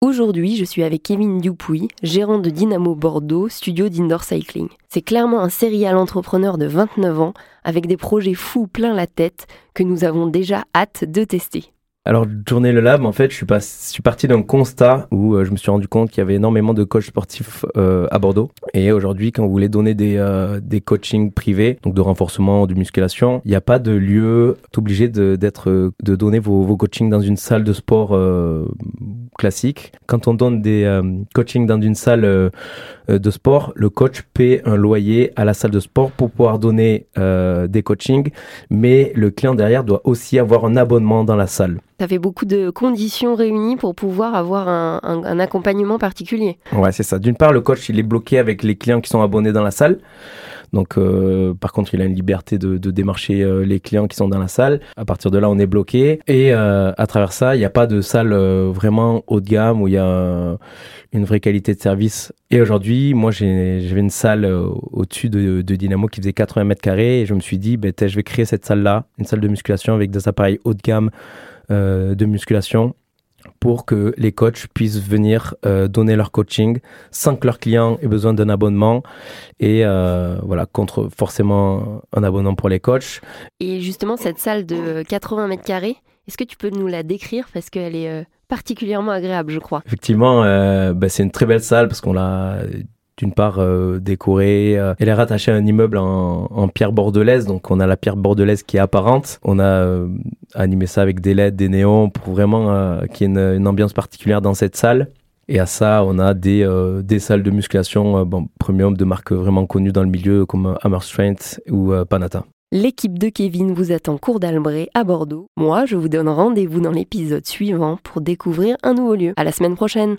Aujourd'hui, je suis avec Kevin Dupuy, gérant de Dynamo Bordeaux, studio d'indoor cycling. C'est clairement un serial entrepreneur de 29 ans avec des projets fous plein la tête que nous avons déjà hâte de tester. Alors, tourner le lab, en fait, je suis, pas, parti d'un constat où euh, je me suis rendu compte qu'il y avait énormément de coachs sportifs euh, à Bordeaux. Et aujourd'hui, quand vous voulez donner des, euh, des coachings privés, donc de renforcement, de musculation, il n'y a pas de lieu. obligé de, d'être, de donner vos, vos coachings dans une salle de sport classique. Quand on donne des euh, coachings dans une salle euh, euh, de sport, le coach paie un loyer à la salle de sport pour pouvoir donner des coachings, mais le client derrière doit aussi avoir un abonnement dans la salle. Ça fait beaucoup de conditions réunies pour pouvoir avoir un, un accompagnement particulier. Ouais, c'est ça. D'une part, le coach, il est bloqué avec les clients qui sont abonnés dans la salle. Donc, euh, par contre, il a une liberté de, démarcher euh, les clients qui sont dans la salle. À partir de là, on est bloqué. Et euh, à travers ça, il n'y a pas de salle vraiment haut de gamme où il y a une vraie qualité de service. Et aujourd'hui, moi, j'avais une salle au-dessus de, de, Dynamo qui faisait 80 mètres carrés. Et je me suis dit, ben, je vais créer cette salle-là, une salle de musculation avec des appareils haut de gamme de musculation pour que les coachs puissent venir euh, donner leur coaching sans que leurs clients aient besoin d'un abonnement et euh, voilà contre forcément un abonnement pour les coachs. Et justement cette salle de 80 mètres carrés, est-ce que tu peux nous la décrire? Parce qu'elle est euh, particulièrement agréable, je crois. Effectivement, bah, c'est une très belle salle parce qu'on l'a d'une part euh, décorée. Euh, elle est rattachée à un immeuble en, pierre bordelaise, donc on a la pierre bordelaise qui est apparente. On a euh, animé ça avec des LED, des néons pour vraiment qu'il y ait une, ambiance particulière dans cette salle. Et à ça, on a des, salles de musculation premium de marques vraiment connues dans le milieu comme Hammer Strength ou Panata. L'équipe de Kevin vous attend cours d'Albret à Bordeaux. Moi, je vous donne rendez-vous dans l'épisode suivant pour découvrir un nouveau lieu. À la semaine prochaine!